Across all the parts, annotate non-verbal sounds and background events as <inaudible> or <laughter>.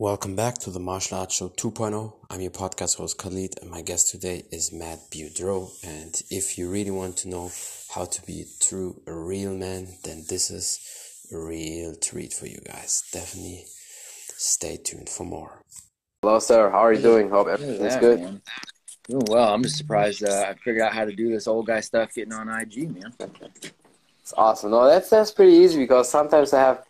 Welcome back to the Martial Arts Show 2.0. I'm your podcast host Khalid, and my guest today is Matt Beaudreau. And if you really want to know how to be a true, a real man, then this is a real treat for you guys. Definitely stay tuned for more. Hello, sir. How are you doing? Hope everything's that, good. Man. Doing well. I'm just surprised uh, I figured out how to do this old guy stuff getting on IG, man. It's awesome. No, that's that's pretty easy because sometimes I have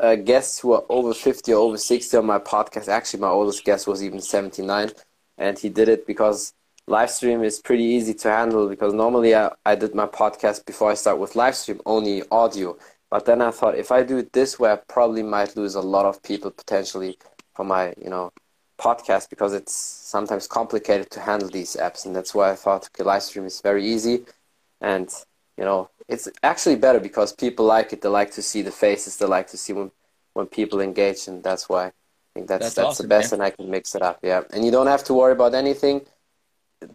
uh, guests who are over 50 or over 60 on my podcast. Actually, my oldest guest was even 79, and he did it because live stream is pretty easy to handle because normally I, I did my podcast before I start with live stream, only audio. But then I thought if I do it this way, I probably might lose a lot of people potentially for my, you know, podcast because it's sometimes complicated to handle these apps. And that's why I thought, okay, live stream is very easy. And, you know, it's actually better because people like it. They like to see the faces. They like to see when, when people engage. And that's why I think that's, That's that's, awesome, the best man. and I can mix it up. Yeah. And you don't have to worry about anything.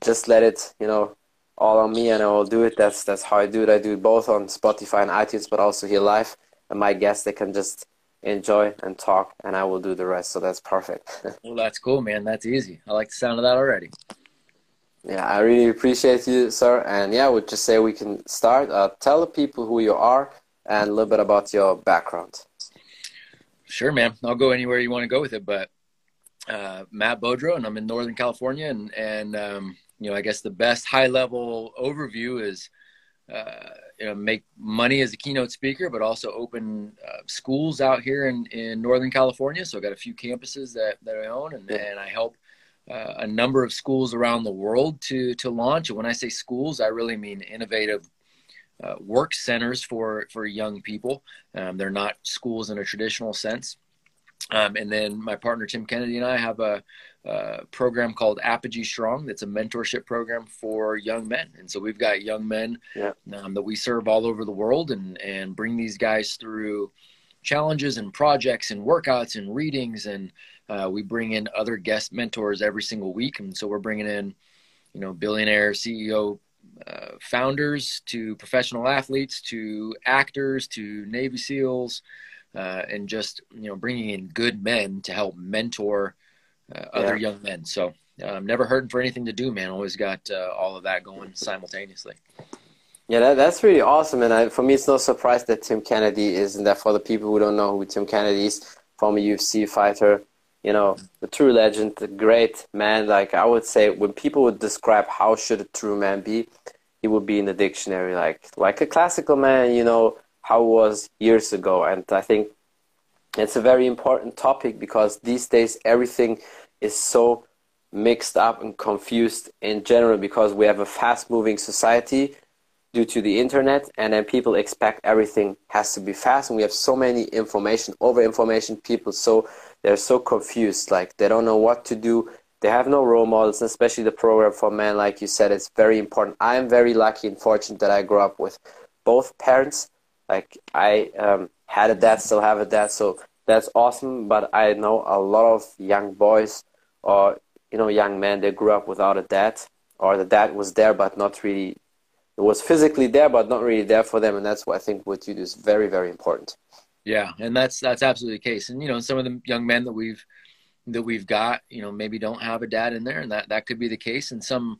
Just let it, you know, all on me and I will do it. That's, that's how I do it. I do it both on Spotify and iTunes, but also here live. And my guests, they can just enjoy and talk and I will do the rest. So that's perfect. <laughs> Well, that's cool, man. That's easy. I like the sound of that already. Yeah, I really appreciate you, sir. And yeah, I would just say we can start. Uh, tell the people who you are and a little bit about your background. Sure, man. I'll go anywhere you want to go with it. But uh, Matt Beaudreau, and I'm in Northern California. And, and um, you know, I guess the best high level overview is, uh, you know, make money as a keynote speaker, but also open uh, schools out here in, in Northern California. So I've got a few campuses that, that I own, and, and I help uh, a number of schools around the world to, to launch. And when I say schools, I really mean innovative uh, work centers for for young people. Um, they're not schools in a traditional sense. Um, and then my partner Tim Kennedy and I have a, a program called Apogee Strong. That's a mentorship program for young men. And so we've got young men Yeah. um, that we serve all over the world and and bring these guys through challenges and projects and workouts and readings and uh, we bring in other guest mentors every single week. And so we're bringing in you know billionaire ceo uh, founders to professional athletes to actors to navy seals uh, and just you know bringing in good men to help mentor uh, other young men. So um, never hurting for anything to do man. Always got uh, all of that going simultaneously Yeah, that, that's really awesome. And I, for me, it's no surprise that Tim Kennedy is. And that for the people who don't know who Tim Kennedy is, former UFC fighter, you know, the true legend, the great man. Like I would say, when people would describe how should a true man be, he would be in the dictionary, like like a classical man. You know how was years ago. And I think it's a very important topic because these days everything is so mixed up and confused in general because we have a fast moving society due to the internet and then people expect everything has to be fast and we have so many information over information people so they're so confused like they don't know what to do. They have no role models especially the program for men like you said it's very important. I'm very lucky and fortunate that i grew up with both parents. Like i um, had a dad still have a dad so that's awesome but i know a lot of young boys or you know young men they grew up without a dad or the dad was there but not really it was physically there but not really there for them and that's what i think what you do is very very important Yeah, and that's that's absolutely the case. And you know, some of the young men that we've that we've got, you know, maybe don't have a dad in there, and that that could be the case. And some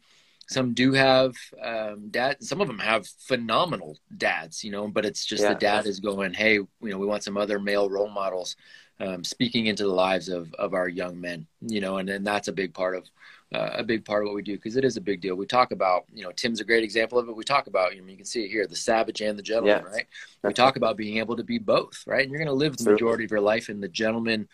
some do have um, dad. Some of them have phenomenal dads, you know, but it's just Yeah. the dad is going, hey, you know, we want some other male role models um, speaking into the lives of of our young men, you know, and and that's a big part of uh, a big part of what we do because it is a big deal. We talk about, you know, Tim's a great example of it. We talk about, you know, you can see it here, the savage and the gentleman, Yeah. right? We talk about being able to be both, right? And you're going to live the majority of your life in the gentleman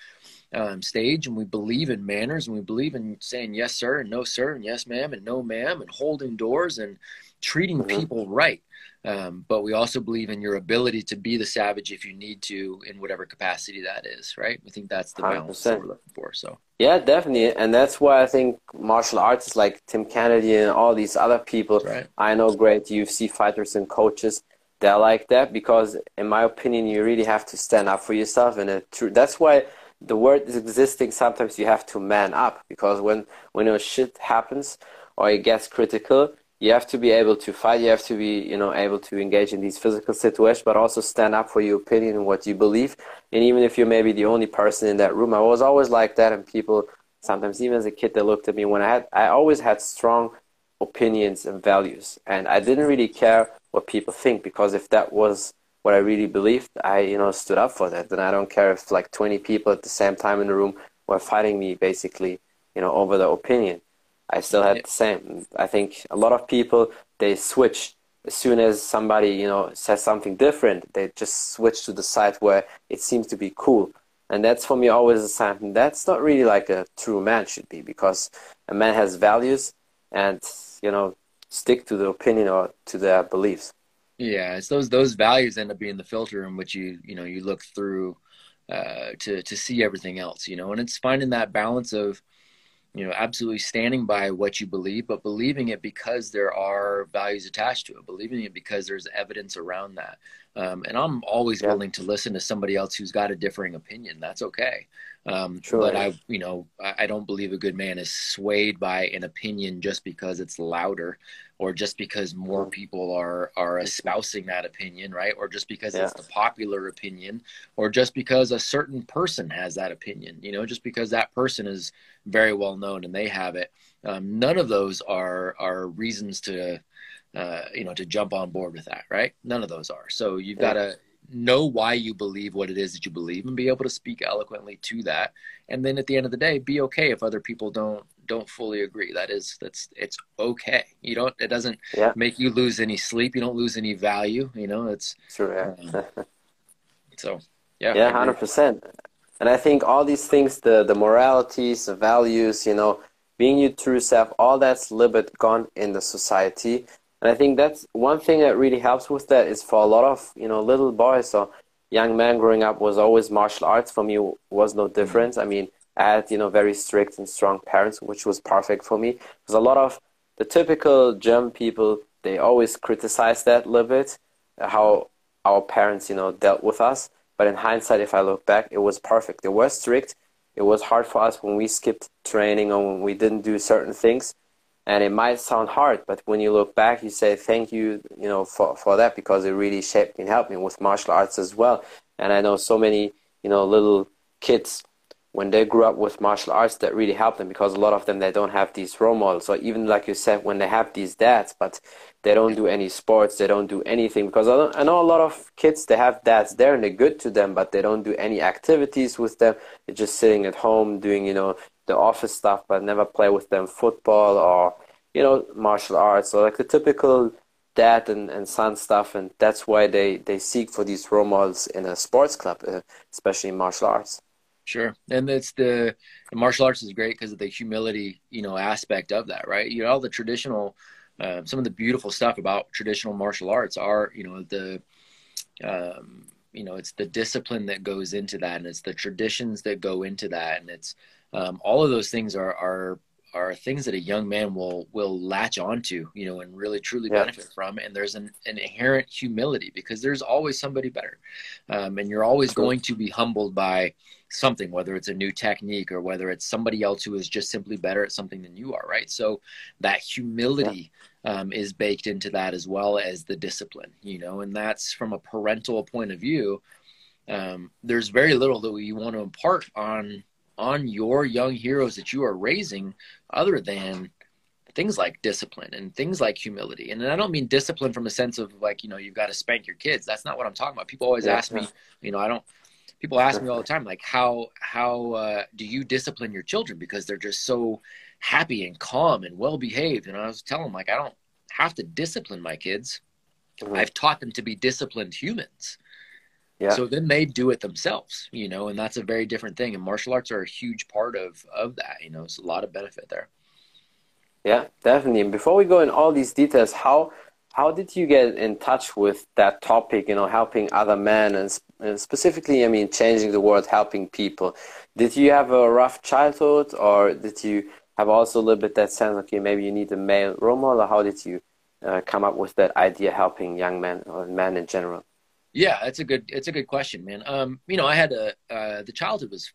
um, stage, and we believe in manners, and we believe in saying yes, sir, and no, sir, and yes, ma'am, and no, ma'am, and holding doors and treating Mhm. people right. Um, but we also believe in your ability to be the savage if you need to, in whatever capacity that is, right? We think that's the balance that 100%. we're looking for. So, yeah definitely and that's why i think martial artists like tim kennedy and all these other people right. i know great ufc fighters and coaches they're like that because in my opinion you really have to stand up for yourself and it, that's why the word is existing sometimes you have to man up because when when a shit happens or it gets critical you have to be able to fight. You have to be, you know, able to engage in these physical situations, but also stand up for your opinion and what you believe. And even if you're maybe the only person in that room, I was always like that. And people sometimes, even as a kid, they looked at me when I had, I always had strong opinions and values, and I didn't really care what people think because if that was what I really believed, I, you know, stood up for that. then I don't care if like 20 people at the same time in the room were fighting me, basically, you know, over the opinion I still had the same. I think a lot of people they switch as soon as somebody you know says something different. They just switch to the side where it seems to be cool, and that's for me always a sign. That's not really like a true man should be because a man has values and you know stick to the opinion or to their beliefs. Yeah, it's those those values end up being the filter in which you you know you look through uh, to to see everything else. You know, and it's finding that balance of you know absolutely standing by what you believe but believing it because there are values attached to it believing it because there's evidence around that um, and i'm always yeah. willing to listen to somebody else who's got a differing opinion that's okay um, sure. but i you know i don't believe a good man is swayed by an opinion just because it's louder or just because more people are are espousing that opinion right or just because yeah. it's the popular opinion or just because a certain person has that opinion you know just because that person is very well known and they have it um, none of those are are reasons to uh, you know to jump on board with that right none of those are so you've yeah. got to know why you believe what it is that you believe and be able to speak eloquently to that. And then at the end of the day be okay if other people don't don't fully agree. That is that's it's okay. You don't it doesn't yeah. make you lose any sleep. You don't lose any value you know it's sure yeah. Um, <laughs> so yeah yeah 100% and i think all these things the the moralities the values you know being your true self all that's a little bit gone in the society and I think that's one thing that really helps with that is for a lot of, you know, little boys or young men growing up was always martial arts. For me, was no mm-hmm. different. I mean, I had, you know, very strict and strong parents, which was perfect for me. Because a lot of the typical German people, they always criticize that a little bit, uh, how our parents, you know, dealt with us. But in hindsight, if I look back, it was perfect. They were strict. It was hard for us when we skipped training or when we didn't do certain things and it might sound hard but when you look back you say thank you you know for, for that because it really shaped and helped me with martial arts as well. And i know so many you know little kids when they grew up with martial arts that really helped them because a lot of them they don't have these role models. Or even like you said when they have these dads but they don't do any sports they don't do anything because I, I know a lot of kids they have dads there and they're good to them but they don't do any activities with them. They're just sitting at home doing you know the office stuff, but never play with them football or you know martial arts or like the typical dad and, and son stuff, and that's why they they seek for these role models in a sports club, uh, especially in martial arts. Sure, and it's the, the martial arts is great because of the humility, you know, aspect of that, right? You know, all the traditional, uh, some of the beautiful stuff about traditional martial arts are, you know, the um, you know it's the discipline that goes into that and it's the traditions that go into that and it's um, all of those things are are are things that a young man will will latch onto, you know, and really truly yeah. benefit from. And there's an, an, inherent humility because there's always somebody better, um, and you're always going to be humbled by something, whether it's a new technique or whether it's somebody else who is just simply better at something than you are, right? So that humility yeah. um, is baked into that as well as the discipline, you know, and that's from a parental point of view. Um, there's very little that we want to impart on on your young heroes that you are raising other than things like discipline and things like humility. And I don't mean discipline from a sense of like, you know, you've got to spank your kids. That's not what I'm talking about. People always yeah, ask me, you know, I don't people ask me all the time like how how uh, do you discipline your children because they're just so happy and calm and well behaved and I was telling them like I don't have to discipline my kids. Mm-hmm. I've taught them to be disciplined humans. Yeah. So then they do it themselves, you know, and that's a very different thing. And martial arts are a huge part of of that. You know, it's a lot of benefit there. Yeah, definitely. And before we go in all these details, how how did you get in touch with that topic? You know, helping other men and, and specifically, I mean, changing the world, helping people. Did you have a rough childhood, or did you have also a little bit that sense? Okay, maybe you need a male role model. Or how did you uh, come up with that idea, helping young men or men in general? Yeah, it's a good it's a good question, man. Um, you know, I had a uh, the childhood was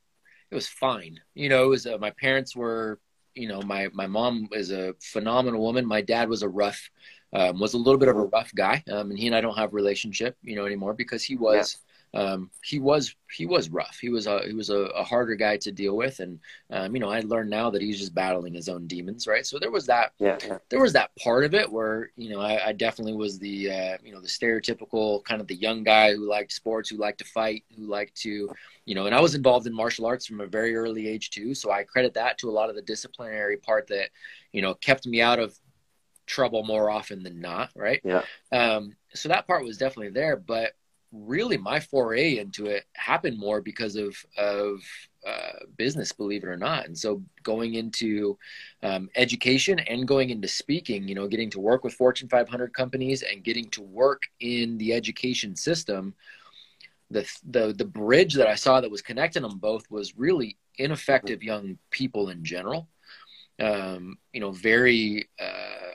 it was fine. You know, it was uh, my parents were you know, my my mom is a phenomenal woman. My dad was a rough, um, was a little bit of a rough guy, um, and he and I don't have a relationship, you know, anymore because he was um, he was he was rough. He was a he was a, a harder guy to deal with, and um, you know I learned now that he's just battling his own demons, right? So there was that yeah, there was that part of it where you know I, I definitely was the uh, you know the stereotypical kind of the young guy who liked sports, who liked to fight, who liked to you know, and I was involved in martial arts from a very early age too. So I credit that to a lot of the disciplinary part that you know kept me out of trouble more often than not, right? Yeah. Um, so that part was definitely there, but really my foray into it happened more because of of uh, business, believe it or not. And so going into um, education and going into speaking, you know, getting to work with Fortune 500 companies and getting to work in the education system, the the the bridge that I saw that was connecting them both was really ineffective young people in general. Um, you know, very. Uh,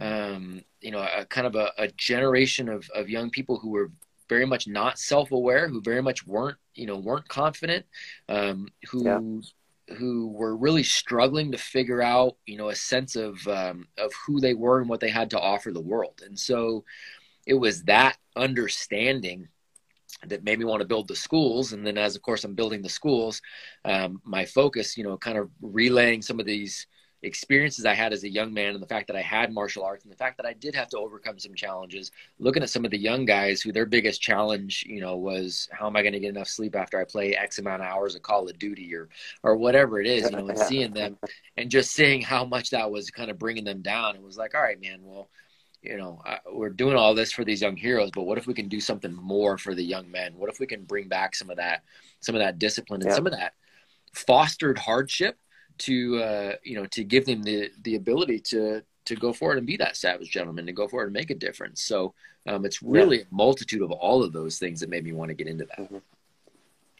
um, you know, a kind of a, a generation of, of young people who were very much not self-aware, who very much weren't, you know, weren't confident, um, who yeah. who were really struggling to figure out, you know, a sense of um, of who they were and what they had to offer the world. And so, it was that understanding that made me want to build the schools. And then, as of course I'm building the schools, um, my focus, you know, kind of relaying some of these experiences I had as a young man and the fact that I had martial arts and the fact that I did have to overcome some challenges. Looking at some of the young guys who their biggest challenge, you know, was how am I going to get enough sleep after I play X amount of hours of Call of Duty or or whatever it is, you know, and <laughs> seeing them and just seeing how much that was kind of bringing them down. It was like, all right, man, well, you know, I, we're doing all this for these young heroes, but what if we can do something more for the young men? What if we can bring back some of that, some of that discipline and yeah. some of that fostered hardship to uh, you know to give them the the ability to to go forward and be that savage gentleman to go forward and make a difference. So um, it's really yeah. a multitude of all of those things that made me want to get into that. Mm-hmm.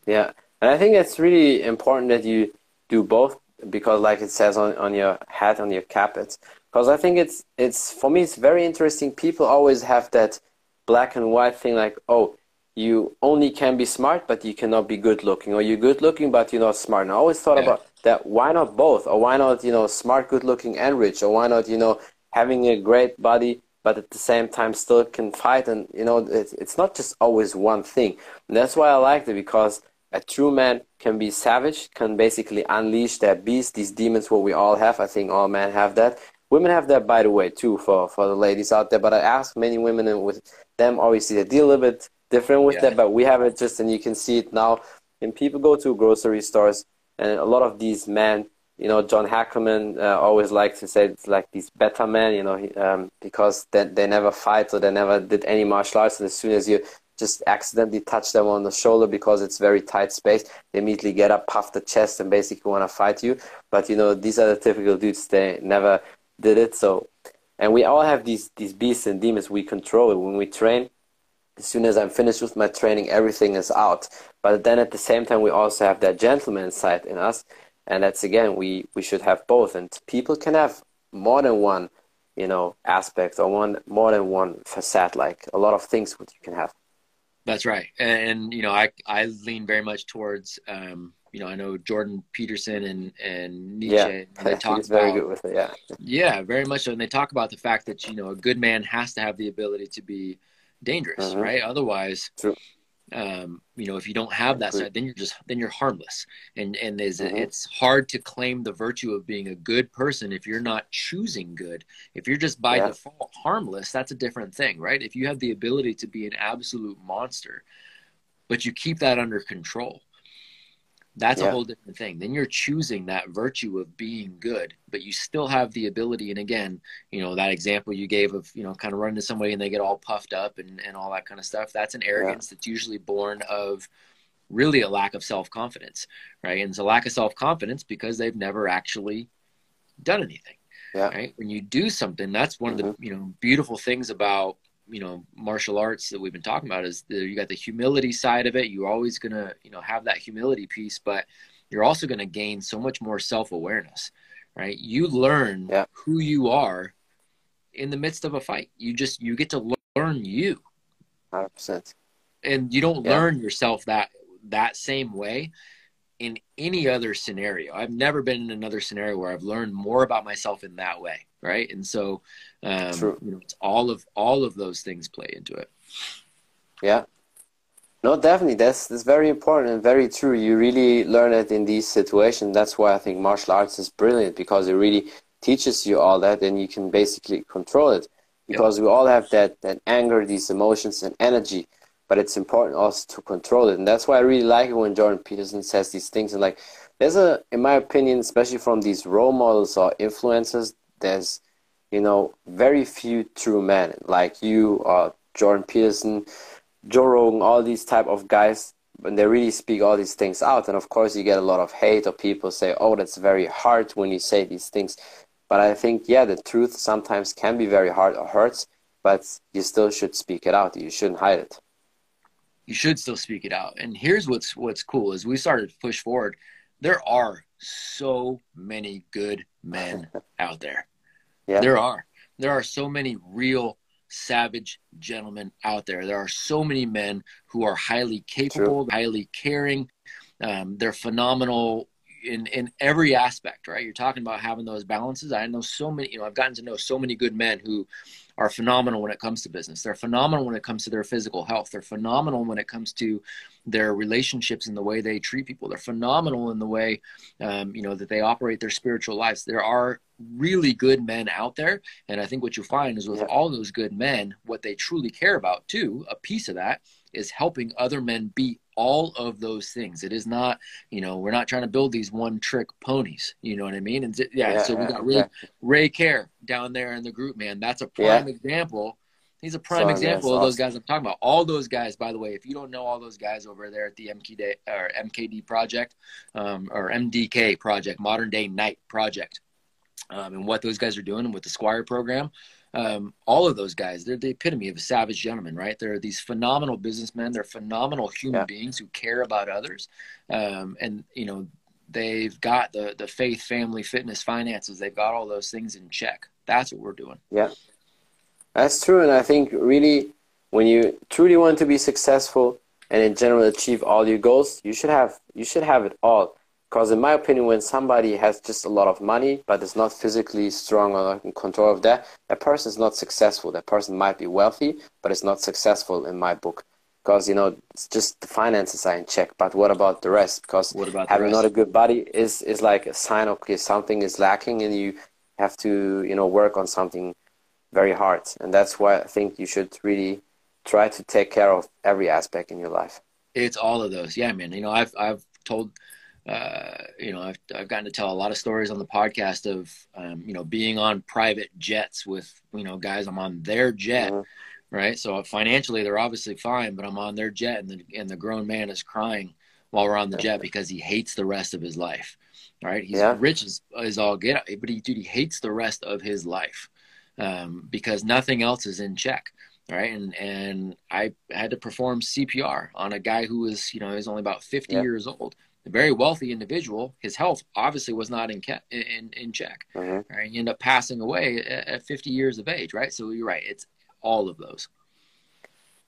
Yeah, and I think it's really important that you do both because, like it says on, on your hat on your cap, it's because I think it's it's for me it's very interesting. People always have that black and white thing, like oh you only can be smart, but you cannot be good looking, or you're good looking, but you're not smart. And I always thought yeah. about that. Why not both? Or why not, you know, smart, good looking, and rich? Or why not, you know, having a great body, but at the same time still can fight? And, you know, it's, it's not just always one thing. And that's why I liked it because a true man can be savage, can basically unleash that beast, these demons, what we all have. I think all men have that. Women have that, by the way, too, for, for the ladies out there. But I ask many women, and with them, obviously, they deal a little bit different with yeah. that, but we have it just, and you can see it now. And people go to grocery stores, and a lot of these men, you know, John Hackerman uh, always likes to say it's like these beta men, you know, um, because they, they never fight or they never did any martial arts. And as soon as you just accidentally touch them on the shoulder because it's very tight space, they immediately get up, puff the chest, and basically want to fight you. But you know, these are the typical dudes. They never did it. So, and we all have these these beasts and demons we control it when we train as soon as I'm finished with my training, everything is out. But then at the same time, we also have that gentleman side in us. And that's again, we, we should have both. And people can have more than one, you know, aspect or one more than one facade, like a lot of things what you can have. That's right. And, you know, I, I lean very much towards, um, you know, I know Jordan Peterson and, and Nietzsche, yeah. and they <laughs> talk He's about, very good with it. Yeah. Yeah, very much so. And they talk about the fact that, you know, a good man has to have the ability to be dangerous, uh-huh. right? Otherwise, um, you know, if you don't have that side, then you're just then you're harmless, and and uh-huh. it's hard to claim the virtue of being a good person if you're not choosing good. If you're just by yeah. default harmless, that's a different thing, right? If you have the ability to be an absolute monster, but you keep that under control, that's yeah. a whole different thing. Then you're choosing that virtue of being good, but you still have the ability. And again, you know, that example you gave of, you know, kind of running to somebody and they get all puffed up and, and all that kind of stuff. That's an arrogance yeah. that's usually born of really a lack of self confidence, right? And it's a lack of self confidence because they've never actually done anything. Yeah. Right. When you do something, that's one mm-hmm. of the, you know, beautiful things about you know martial arts that we've been talking about is the, you got the humility side of it you're always going to you know have that humility piece but you're also going to gain so much more self-awareness right you learn yeah. who you are in the midst of a fight you just you get to learn you 100% and you don't yeah. learn yourself that that same way in any other scenario. I've never been in another scenario where I've learned more about myself in that way, right? And so, um, you know, it's all of all of those things play into it. Yeah. No, definitely. That's that's very important and very true. You really learn it in these situations. That's why I think martial arts is brilliant because it really teaches you all that, and you can basically control it. Because yep. we all have that that anger, these emotions, and energy but it's important also to control it. And that's why I really like it when Jordan Peterson says these things. And like, there's a, in my opinion, especially from these role models or influencers, there's, you know, very few true men like you or Jordan Peterson, Joe Rogan, all these type of guys. When they really speak all these things out, and of course you get a lot of hate or people say, "Oh, that's very hard when you say these things." But I think, yeah, the truth sometimes can be very hard or hurts, but you still should speak it out. You shouldn't hide it you should still speak it out. And here's what's what's cool is we started to push forward. There are so many good men <laughs> out there. Yeah. There are. There are so many real savage gentlemen out there. There are so many men who are highly capable, True. highly caring. Um, they're phenomenal in in every aspect, right? You're talking about having those balances. I know so many, you know, I've gotten to know so many good men who are phenomenal when it comes to business. They're phenomenal when it comes to their physical health. They're phenomenal when it comes to their relationships and the way they treat people. They're phenomenal in the way, um, you know, that they operate their spiritual lives. There are really good men out there, and I think what you find is with all those good men, what they truly care about too, a piece of that is helping other men be all of those things. It is not, you know, we're not trying to build these one trick ponies. You know what I mean? And yeah, yeah so we got Ray, Ray Care down there in the group, man. That's a prime yeah. example. He's a prime so, example of those guys I'm talking about. All those guys, by the way, if you don't know all those guys over there at the MKD or MKD project um, or MDK project, Modern Day Knight project, um, and what those guys are doing with the Squire program, um, all of those guys, they're the epitome of a savage gentleman, right? They're these phenomenal businessmen. They're phenomenal human yeah. beings who care about others. Um, and, you know, they've got the, the faith, family, fitness, finances. They've got all those things in check. That's what we're doing. Yeah. That's true. And I think really when you truly want to be successful and in general achieve all your goals, you should have, you should have it all. Because in my opinion, when somebody has just a lot of money but is not physically strong or in control of that, that person is not successful. That person might be wealthy, but it's not successful in my book. Because you know, it's just the finances are in check. But what about the rest? Because having not a good body is is like a sign of okay, something is lacking, and you have to you know work on something very hard. And that's why I think you should really try to take care of every aspect in your life. It's all of those, yeah, man. You know, I've I've told uh, you know, I've, I've gotten to tell a lot of stories on the podcast of, um, you know, being on private jets with, you know, guys, I'm on their jet, mm-hmm. right? So financially, they're obviously fine, but I'm on their jet and the, and the grown man is crying while we're on the jet because he hates the rest of his life, right? He's yeah. rich as, as all get, but he, dude, he hates the rest of his life um, because nothing else is in check right and and i had to perform cpr on a guy who was you know he's only about 50 yeah. years old a very wealthy individual, his health obviously was not in in, in check. Mm-hmm. Right? You end up passing away at, at 50 years of age, right? So you're right. It's all of those.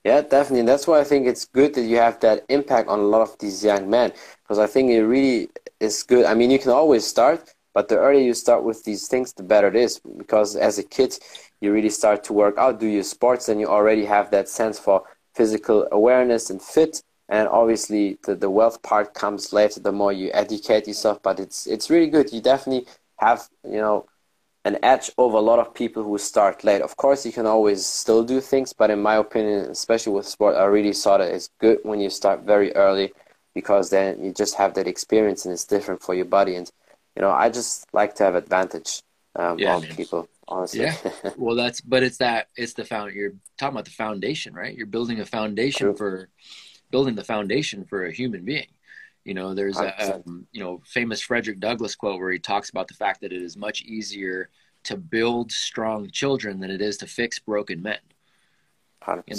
Yeah, definitely. And that's why I think it's good that you have that impact on a lot of these young men because I think it really is good. I mean, you can always start, but the earlier you start with these things, the better it is because as a kid, you really start to work out, do your sports, and you already have that sense for physical awareness and fit and obviously the, the wealth part comes later the more you educate yourself but it's it's really good. You definitely have you know an edge over a lot of people who start late. Of course you can always still do things but in my opinion especially with sport i really saw that it's good when you start very early because then you just have that experience and it's different for your body. And you know i just like to have advantage um, yeah, on man. people honestly. Yeah. <laughs> Well that's but it's that it's the found you're talking about the foundation right? You're building a foundation True. for building the foundation for a human being. You know, there's a um, you know famous Frederick Douglass quote where he talks about the fact that it is much easier to build strong children than it is to fix broken men.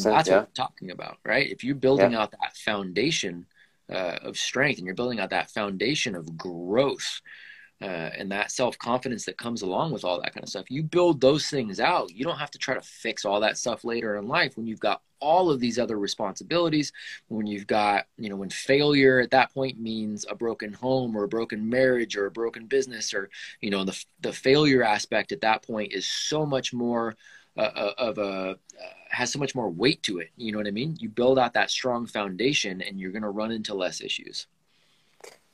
And that's yeah. what I'm talking about, right? If you're building yeah. out that foundation uh, of strength and you're building out that foundation of growth uh, and that self confidence that comes along with all that kind of stuff, you build those things out. You don't have to try to fix all that stuff later in life when you've got all of these other responsibilities. When you've got you know when failure at that point means a broken home or a broken marriage or a broken business or you know the the failure aspect at that point is so much more uh, uh of a uh, has so much more weight to it. You know what i mean? You build out that strong foundation and you're going to run into less issues.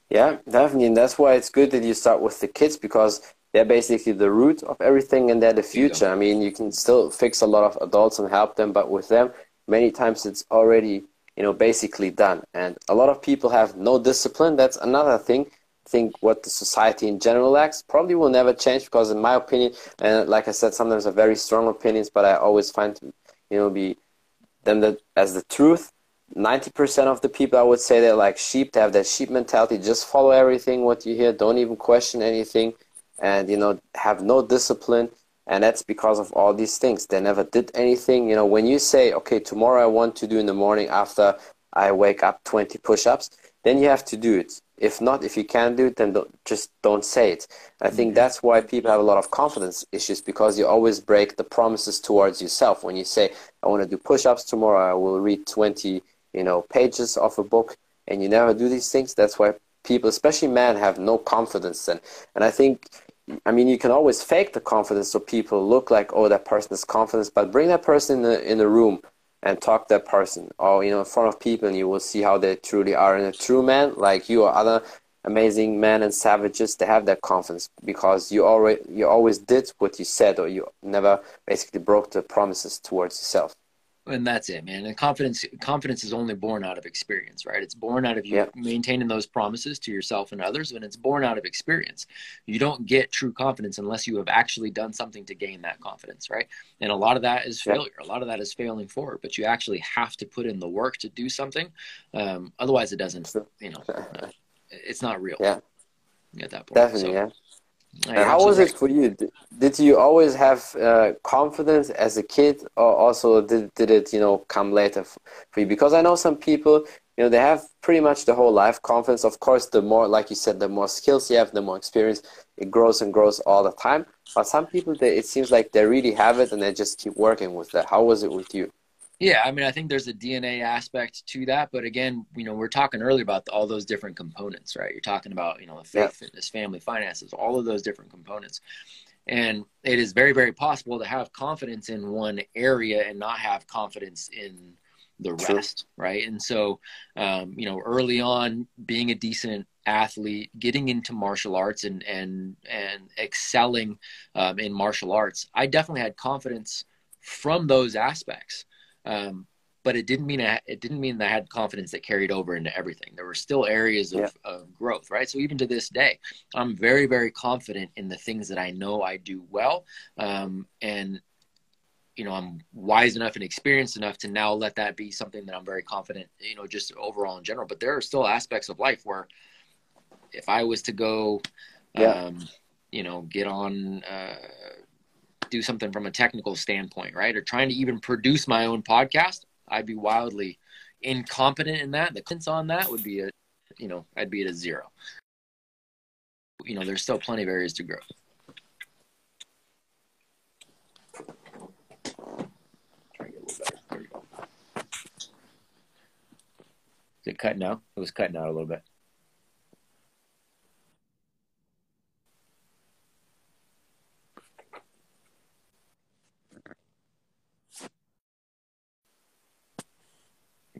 Yeah definitely. And that's why it's good that you start with the kids because they're basically the root of everything and they're the future. I mean, you can still fix a lot of adults and help them, but with them, many times it's already, you know, basically done. And a lot of people have no discipline. That's another thing. Think what the society in general lacks probably will never change because, in my opinion, and like I said, sometimes are very strong opinions, but I always find you know, be them that as the truth. 90% of the people I would say they're like sheep, they have that sheep mentality, just follow everything what you hear, don't even question anything and you know have no discipline and that's because of all these things. They never did anything. You know when you say okay tomorrow i want to do in the morning after i wake up 20 push-ups then you have to do it. If not if you can't do it then don't, just don't say it. I think mm-hmm. that's why people have a lot of confidence issues because you always break the promises towards yourself. When you say i want to do push-ups tomorrow i will read 20 you know pages of a book and you never do these things that's why people especially men have no confidence and and i think I mean, you can always fake the confidence so people look like, oh, that person is confident, but bring that person in the, in the room and talk to that person or, you know, in front of people and you will see how they truly are. And a true man, like you or other amazing men and savages, they have that confidence because you already, you always did what you said or you never basically broke the promises towards yourself and that's it man. And confidence confidence is only born out of experience right? It's born out of you maintaining those promises to yourself and others and it's born out of experience. You don't get true confidence unless you have actually done something to gain that confidence right? And a lot of that is failure. A lot of that is failing forward but you actually have to put in the work to do something. Um, otherwise it doesn't you know it's not real yeah. at that point definitely so, yeah how was it for you? Did you always have uh, confidence as a kid, or also did, did it, you know, come later for you? Because I know some people, you know, they have pretty much the whole life confidence. Of course, the more, like you said, the more skills you have, the more experience, it grows and grows all the time. But some people, they, it seems like they really have it and they just keep working with that. How was it with you? Yeah, I mean, I think there's a DNA aspect to that, but again, you know, we're talking earlier about all those different components, right? You're talking about, you know, the faith, yeah. fitness, family, finances, all of those different components. And it is very, very possible to have confidence in one area and not have confidence in the rest, right? And so, um, you know, early on, being a decent athlete, getting into martial arts and and and excelling um, in martial arts, I definitely had confidence from those aspects um, but it didn't mean I, it didn't mean that I had confidence that carried over into everything. There were still areas of, yeah. of, growth, right? So even to this day, I'm very, very confident in the things that I know I do well, um, and you know I'm wise enough and experienced enough to now let that be something that I'm very confident, you know, just overall in general. But there are still aspects of life where if I was to go, yeah. um, you know, get on. Uh, do something from a technical standpoint, right? Or trying to even produce my own podcast, I'd be wildly incompetent in that. The confidence on that would be a, you know, I'd be at a zero. You know, there's still plenty of areas to grow. Is it cutting out? It was cutting out a little bit.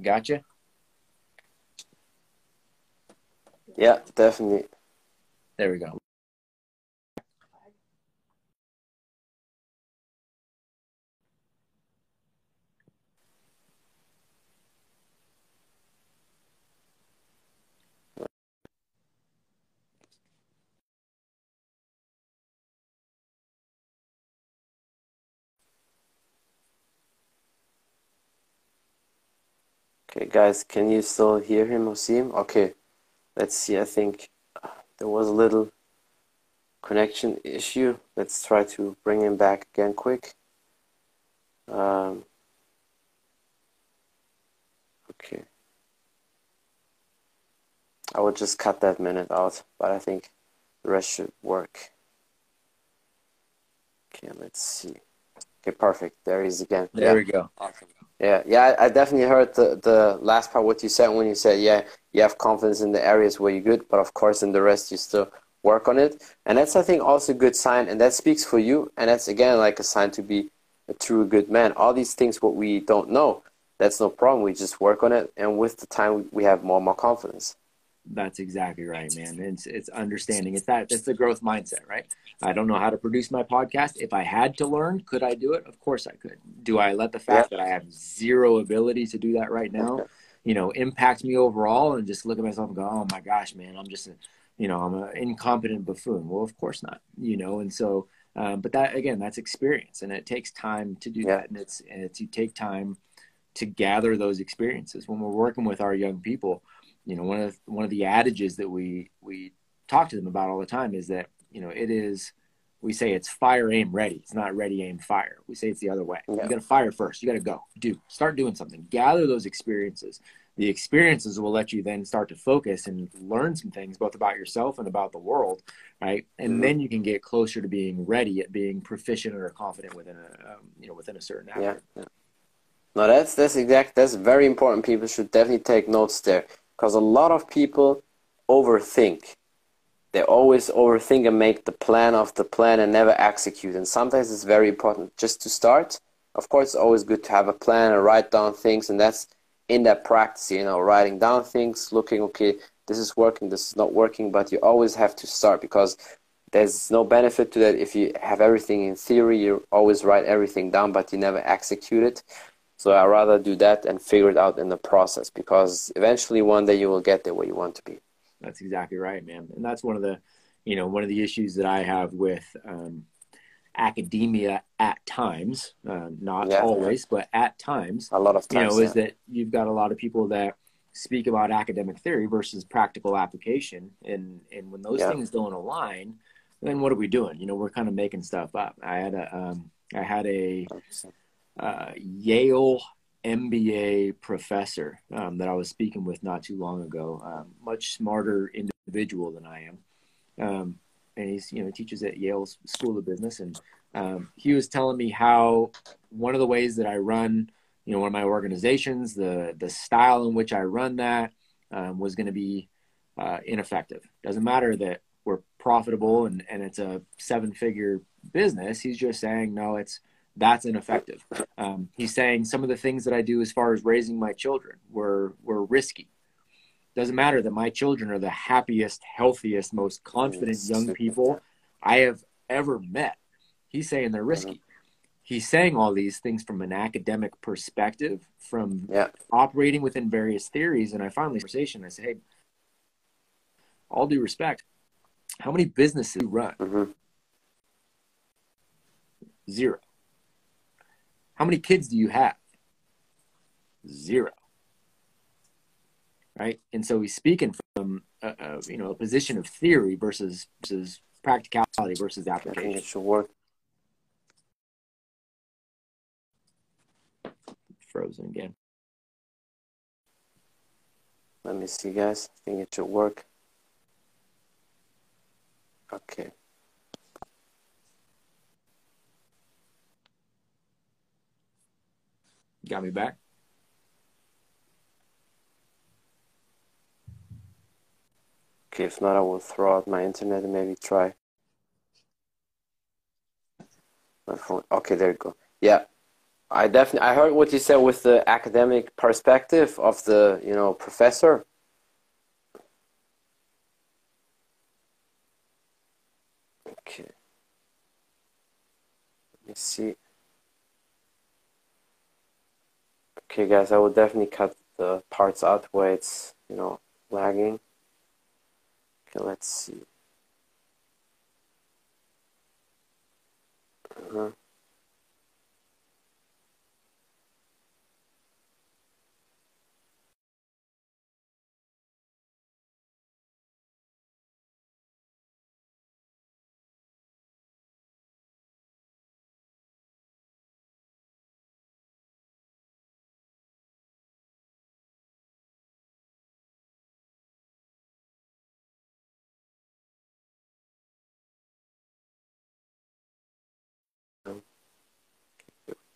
Gotcha. Yeah, definitely. There we go. Okay, guys, can you still hear him or see him? Okay, let's see. I think there was a little connection issue. Let's try to bring him back again quick. Um, okay. I will just cut that minute out, but I think the rest should work. Okay, let's see. Okay, perfect. There he is again. There yeah. we go. Yeah, yeah, I, definitely heard the, the last part what you said when you said, yeah, you have confidence in the areas where you're good, but of course in the rest you still work on it. And that's I think also a good sign and that speaks for you and that's again like a sign to be a true good man. All these things what we don't know, that's no problem. We just work on it and with the time we have more and more confidence. That's exactly right, man. It's it's understanding. It's that it's the growth mindset, right? I don't know how to produce my podcast. If I had to learn, could I do it? Of course I could. Do I let the fact that I have zero ability to do that right now, you know, impact me overall and just look at myself and go, "Oh my gosh, man, I'm just a, you know, I'm an incompetent buffoon." Well, of course not, you know. And so, um, but that again, that's experience, and it takes time to do Yeah. that, and it's and it's you take time to gather those experiences when we're working with our young people you know one of the, one of the adages that we we talk to them about all the time is that you know it is we say it's fire aim ready it's not ready aim fire we say it's the other way Yeah. you got to fire first you got to go do start doing something gather those experiences the experiences will let you then start to focus and learn some things both about yourself and about the world right and Mhm. then you can get closer to being ready at being proficient or confident within a um, you know within a certain area Yeah. yeah. No, that's that's exact. That's very important. People should definitely take notes there because a lot of people overthink. They always overthink and make the plan of the plan and never execute. And sometimes it's very important just to start. Of course, it's always good to have a plan and write down things, and that's in that practice. You know, writing down things, looking okay, this is working, this is not working, but you always have to start because there's no benefit to that if you have everything in theory. You always write everything down, but you never execute it. So I rather do that and figure it out in the process because eventually one day you will get there where you want to be. That's exactly right, man. And that's one of the, you know, one of the issues that I have with um, academia at times, uh, not Yeah. always, but at times, A lot of you times. know, is that you've got a lot of people that speak about academic theory versus practical application. And, and when those Yeah. things don't align, then what are we doing? You know, we're kind of making stuff up. I had a, um, I had a, uh, Yale MBA professor um, that I was speaking with not too long ago. Um, much smarter individual than I am, um, and he's you know teaches at Yale's School of Business, and um, he was telling me how one of the ways that I run, you know, one of my organizations, the the style in which I run that um, was going to be uh, ineffective. Doesn't matter that we're profitable and and it's a seven figure business. He's just saying no, it's that's ineffective. Um, he's saying some of the things that I do as far as raising my children were were risky. Doesn't matter that my children are the happiest, healthiest, most confident young people I have ever met. He's saying they're risky. He's saying all these things from an academic perspective, from Yeah. operating within various theories. And I finally conversation. I said, "Hey, all due respect, how many businesses do you run? Mhm. Zero. How many kids do you have? Zero. Right, and so he's speaking from a, a you know a position of theory versus versus practicality versus application. it should work. Frozen again. Let me see, guys. I think it should work. Okay. Got me back. Okay, if not, I will throw out my internet and maybe try my phone. Okay, there you go. Yeah, I definitely I heard what you said with the academic perspective of the you know professor. Okay. Let me see. Okay, guys, I will definitely cut the parts out where it's you know lagging. Okay, let's see. Uh-huh.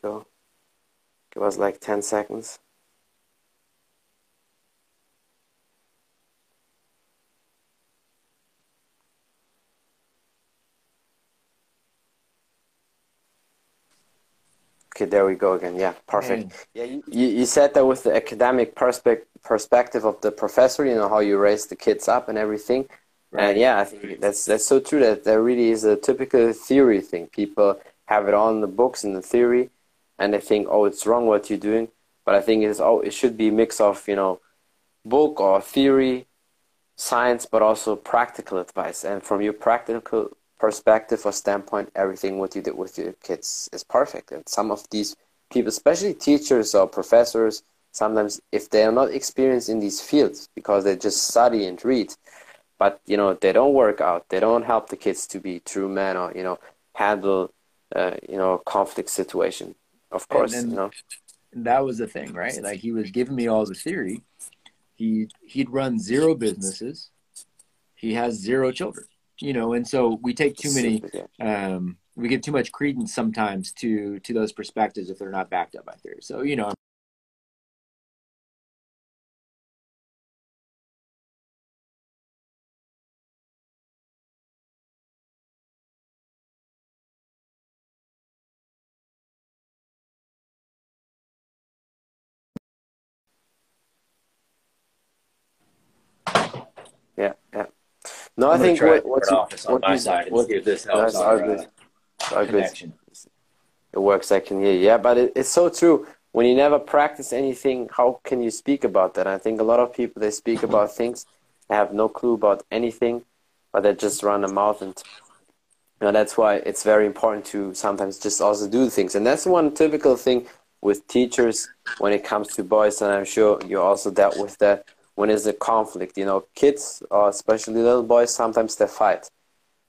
Go. it was like 10 seconds. Okay, there we go again. Yeah, perfect. Yeah, you, you said that with the academic perspective perspective of the professor, you know how you raise the kids up and everything. Right. And yeah, I think that's that's so true. That there really is a typical theory thing. People have it all in the books and the theory, and they think, oh, it's wrong what you're doing. But I think it's oh, it should be a mix of you know, book or theory, science, but also practical advice. And from your practical perspective or standpoint, everything what you did with your kids is perfect. And some of these people, especially teachers or professors, sometimes if they are not experienced in these fields because they just study and read, but you know they don't work out, they don't help the kids to be true men or you know handle uh, you know conflict situation. Of course, and, you know. that was the thing, right? Like he was giving me all the theory. He he'd run zero businesses. He has zero children you know, and so we take too many, um, we give too much credence sometimes to to those perspectives if they're not backed up by theory. So you know. No, i think what, what's office on what my side what, see if this helps our, good. Our connection. Good. It works. I can hear you. Yeah, but it, it's so true. When you never practice anything, how can you speak about that? I think a lot of people they speak about things, they have no clue about anything, but they just run a mouth and you know, that's why it's very important to sometimes just also do things. And that's one typical thing with teachers when it comes to boys, and I'm sure you also dealt with that when there's a conflict. You know, kids, or especially little boys, sometimes they fight.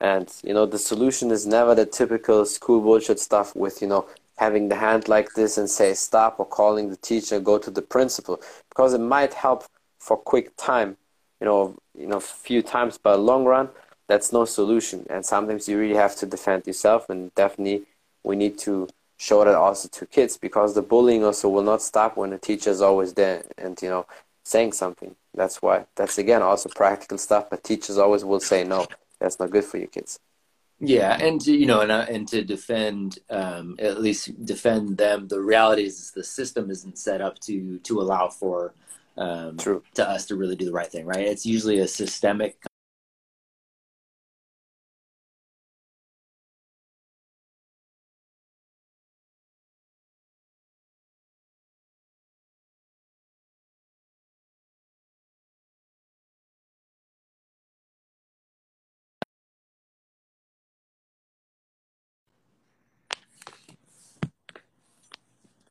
And, you know, the solution is never the typical school bullshit stuff with, you know, having the hand like this and say stop or calling the teacher, go to the principal. Because it might help for quick time, you know, you know, few times, but long run, that's no solution. And sometimes you really have to defend yourself and definitely we need to show that also to kids because the bullying also will not stop when the teacher is always there and you know saying something. That's why. That's again also practical stuff. But teachers always will say no. That's not good for your kids. Yeah, and to, you know, and uh, and to defend, um, at least defend them. The reality is the system isn't set up to to allow for um, True. to us to really do the right thing. Right? It's usually a systemic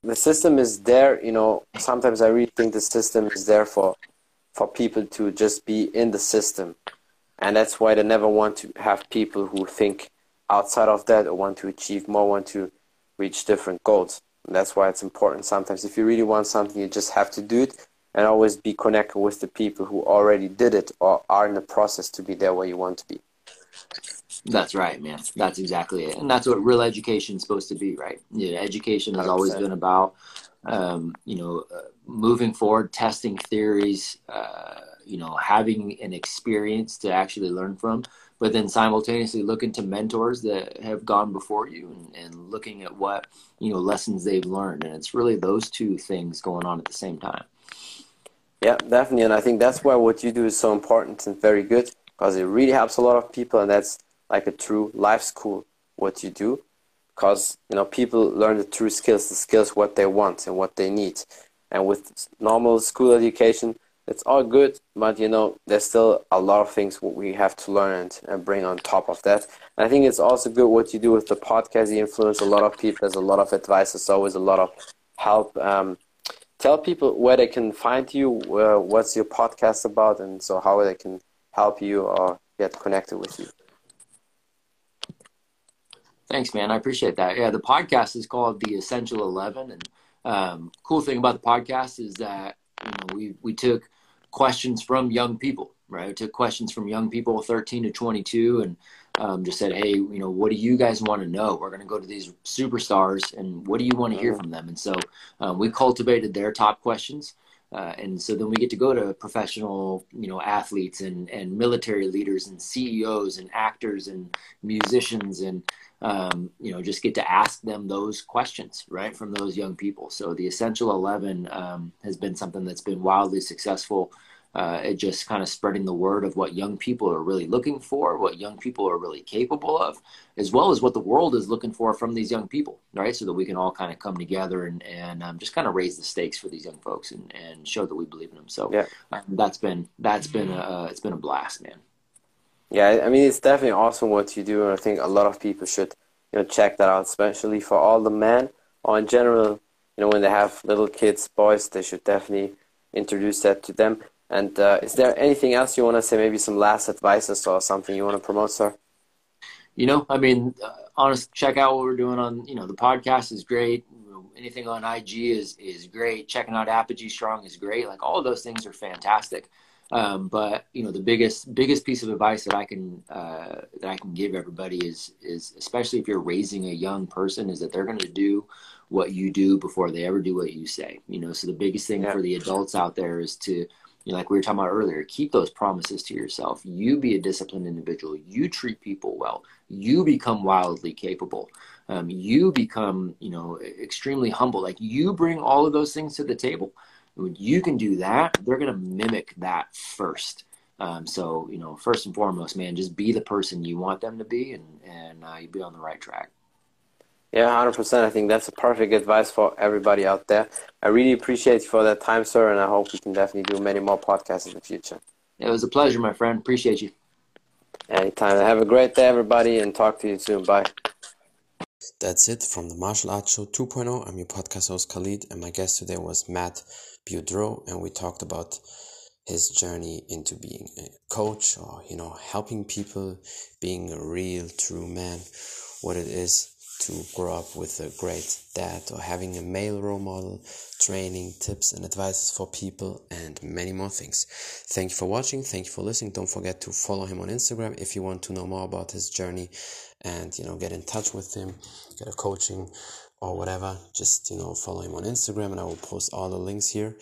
the system is there you know sometimes i really think the system is there for for people to just be in the system. And that's why they never want to have people who think outside of that or want to achieve more want to reach different goals. And that's why it's important sometimes. If you really want something you just have to do it and always be connected with the people who already did it or are in the process to be there where you want to be that's right, man. That's exactly it, and that's what real education is supposed to be, right? Education has 100%. always been about, um, you know, uh, moving forward, testing theories, uh, you know, having an experience to actually learn from, but then simultaneously looking to mentors that have gone before you and, and looking at what you know lessons they've learned, and it's really those two things going on at the same time. Yeah, definitely, and I think that's why what you do is so important and very good because it really helps a lot of people, and that's like a true life school what you do. Because you know people learn the true skills the skills what they want and what they need. And with normal school education it's all good but you know there's still a lot of things what we have to learn and, and bring on top of that. And i think it's also good what you do with the podcast you influence a lot of people there's a lot of advice there's always a lot of help um, tell people where they can find you uh, what's your podcast about and so how they can help you or get connected with you Thanks, man. I appreciate that. Yeah, the podcast is called The Essential Eleven, and um, cool thing about the podcast is that you know we we took questions from young people, right? We took questions from young people, thirteen to twenty-two, and um, just said, hey, you know, what do you guys want to know? We're going to go to these superstars, and what do you want to hear from them? And so um, we cultivated their top questions. Uh, and so then we get to go to professional, you know, athletes and, and military leaders and CEOs and actors and musicians and, um, you know, just get to ask them those questions, right, from those young people. So the Essential 11 um, has been something that's been wildly successful uh, it just kind of spreading the word of what young people are really looking for, what young people are really capable of, as well as what the world is looking for from these young people, right? So that we can all kind of come together and, and um, just kind of raise the stakes for these young folks and, and show that we believe in them. So yeah. Um, that's been that's been a, it's been a blast, man. Yeah, I mean it's definitely awesome what you do, and I think a lot of people should you know check that out, especially for all the men or in general. You know, when they have little kids, boys, they should definitely introduce that to them. And uh, is there anything else you want to say? Maybe some last advices or something you want to promote, sir? You know, I mean, uh, honest, check out what we're doing on. You know, the podcast is great. Anything on IG is is great. Checking out Apogee Strong is great. Like all those things are fantastic. Um, but you know, the biggest biggest piece of advice that I can uh, that I can give everybody is is especially if you're raising a young person is that they're going to do what you do before they ever do what you say. You know, so the biggest thing yeah. for the adults out there is to you know, like we were talking about earlier, keep those promises to yourself. You be a disciplined individual. You treat people well. You become wildly capable. Um, you become, you know, extremely humble. Like you bring all of those things to the table. When you can do that, they're going to mimic that first. Um, so, you know, first and foremost, man, just be the person you want them to be, and and uh, you'll be on the right track. Yeah, 100%. I think that's a perfect advice for everybody out there. I really appreciate you for that time, sir, and I hope we can definitely do many more podcasts in the future. It was a pleasure, my friend. Appreciate you. Anytime. Have a great day, everybody, and talk to you soon. Bye. That's it from the Martial Arts Show 2.0. I'm your podcast host, Khalid, and my guest today was Matt Beaudreau, and we talked about his journey into being a coach or, you know, helping people, being a real, true man, what it is to grow up with a great dad or having a male role model, training, tips and advices for people, and many more things. Thank you for watching. Thank you for listening. Don't forget to follow him on Instagram if you want to know more about his journey and, you know, get in touch with him, get a coaching or whatever. Just, you know, follow him on Instagram and I will post all the links here.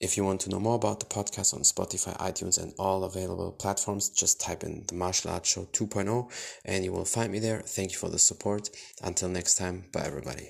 If you want to know more about the podcast on Spotify, iTunes, and all available platforms, just type in the Martial Arts Show 2.0 and you will find me there. Thank you for the support. Until next time, bye everybody.